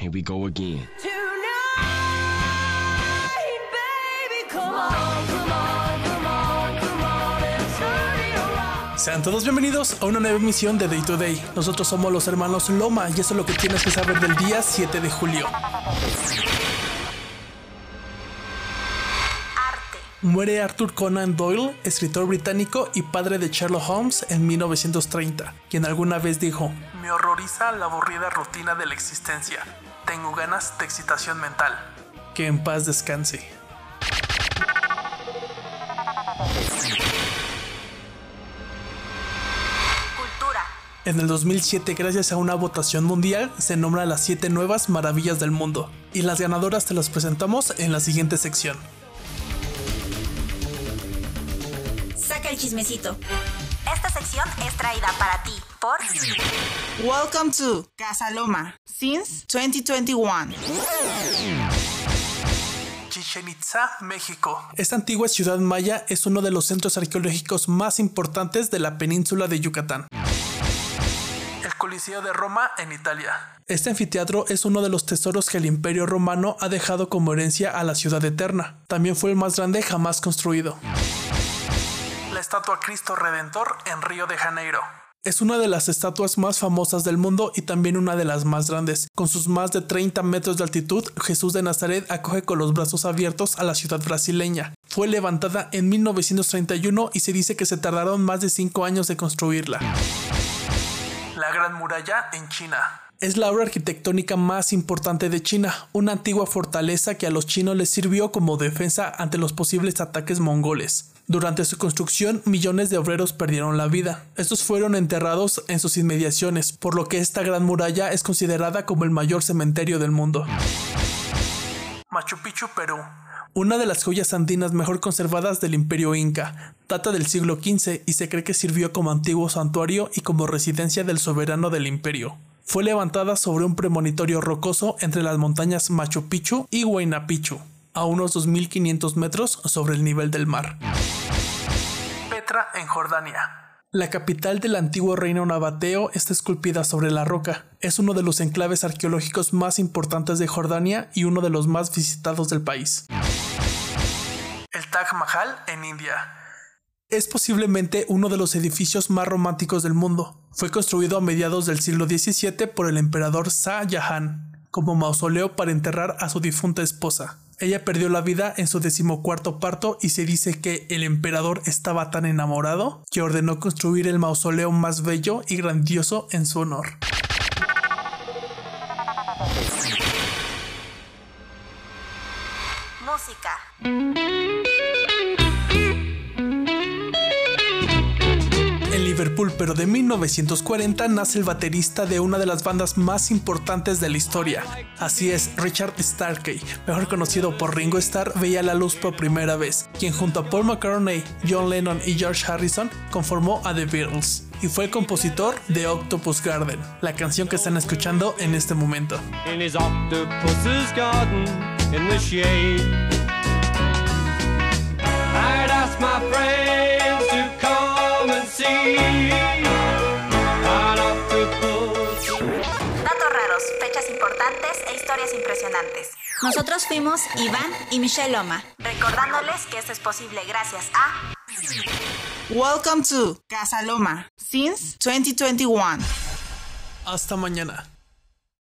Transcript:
Here we go again. Sean todos bienvenidos a una nueva emisión de Day to Day. Nosotros somos los hermanos Loma y eso es lo que tienes que saber del día 7 de julio. Muere Arthur Conan Doyle, escritor británico y padre de Sherlock Holmes en 1930, quien alguna vez dijo, Me horroriza la aburrida rutina de la existencia. Tengo ganas de excitación mental. Que en paz descanse. En el 2007, gracias a una votación mundial, se nombra las 7 nuevas maravillas del mundo. Y las ganadoras te las presentamos en la siguiente sección. Saca el chismecito. Esta sección es traída para ti por Welcome to Casa Loma since 2021. Chichen Itza, México. Esta antigua ciudad maya es uno de los centros arqueológicos más importantes de la península de Yucatán. Coliseo de Roma en Italia. Este anfiteatro es uno de los tesoros que el Imperio Romano ha dejado como herencia a la ciudad eterna. También fue el más grande jamás construido. La estatua Cristo Redentor en Río de Janeiro. Es una de las estatuas más famosas del mundo y también una de las más grandes. Con sus más de 30 metros de altitud, Jesús de Nazaret acoge con los brazos abiertos a la ciudad brasileña. Fue levantada en 1931 y se dice que se tardaron más de 5 años de construirla la Gran Muralla en China. Es la obra arquitectónica más importante de China, una antigua fortaleza que a los chinos les sirvió como defensa ante los posibles ataques mongoles. Durante su construcción, millones de obreros perdieron la vida. Estos fueron enterrados en sus inmediaciones, por lo que esta gran muralla es considerada como el mayor cementerio del mundo. Machu Picchu, Perú. Una de las joyas andinas mejor conservadas del imperio inca. Data del siglo XV y se cree que sirvió como antiguo santuario y como residencia del soberano del imperio. Fue levantada sobre un premonitorio rocoso entre las montañas Machu Picchu y Huayna Picchu, a unos 2.500 metros sobre el nivel del mar. Petra en Jordania. La capital del antiguo reino nabateo está esculpida sobre la roca. Es uno de los enclaves arqueológicos más importantes de Jordania y uno de los más visitados del país. El Taj Mahal en India. Es posiblemente uno de los edificios más románticos del mundo. Fue construido a mediados del siglo XVII por el emperador Shah Jahan como mausoleo para enterrar a su difunta esposa. Ella perdió la vida en su decimocuarto parto y se dice que el emperador estaba tan enamorado que ordenó construir el mausoleo más bello y grandioso en su honor. Música. Pero de 1940 nace el baterista de una de las bandas más importantes de la historia. Así es, Richard Starkey, mejor conocido por Ringo Starr, veía la luz por primera vez, quien junto a Paul McCartney, John Lennon y George Harrison conformó a The Beatles y fue el compositor de Octopus Garden, la canción que están escuchando en este momento. Datos e historias impresionantes. Nosotros fuimos Iván y Michelle Loma, recordándoles que esto es posible gracias a Welcome to Casa Loma since 2021. Hasta mañana.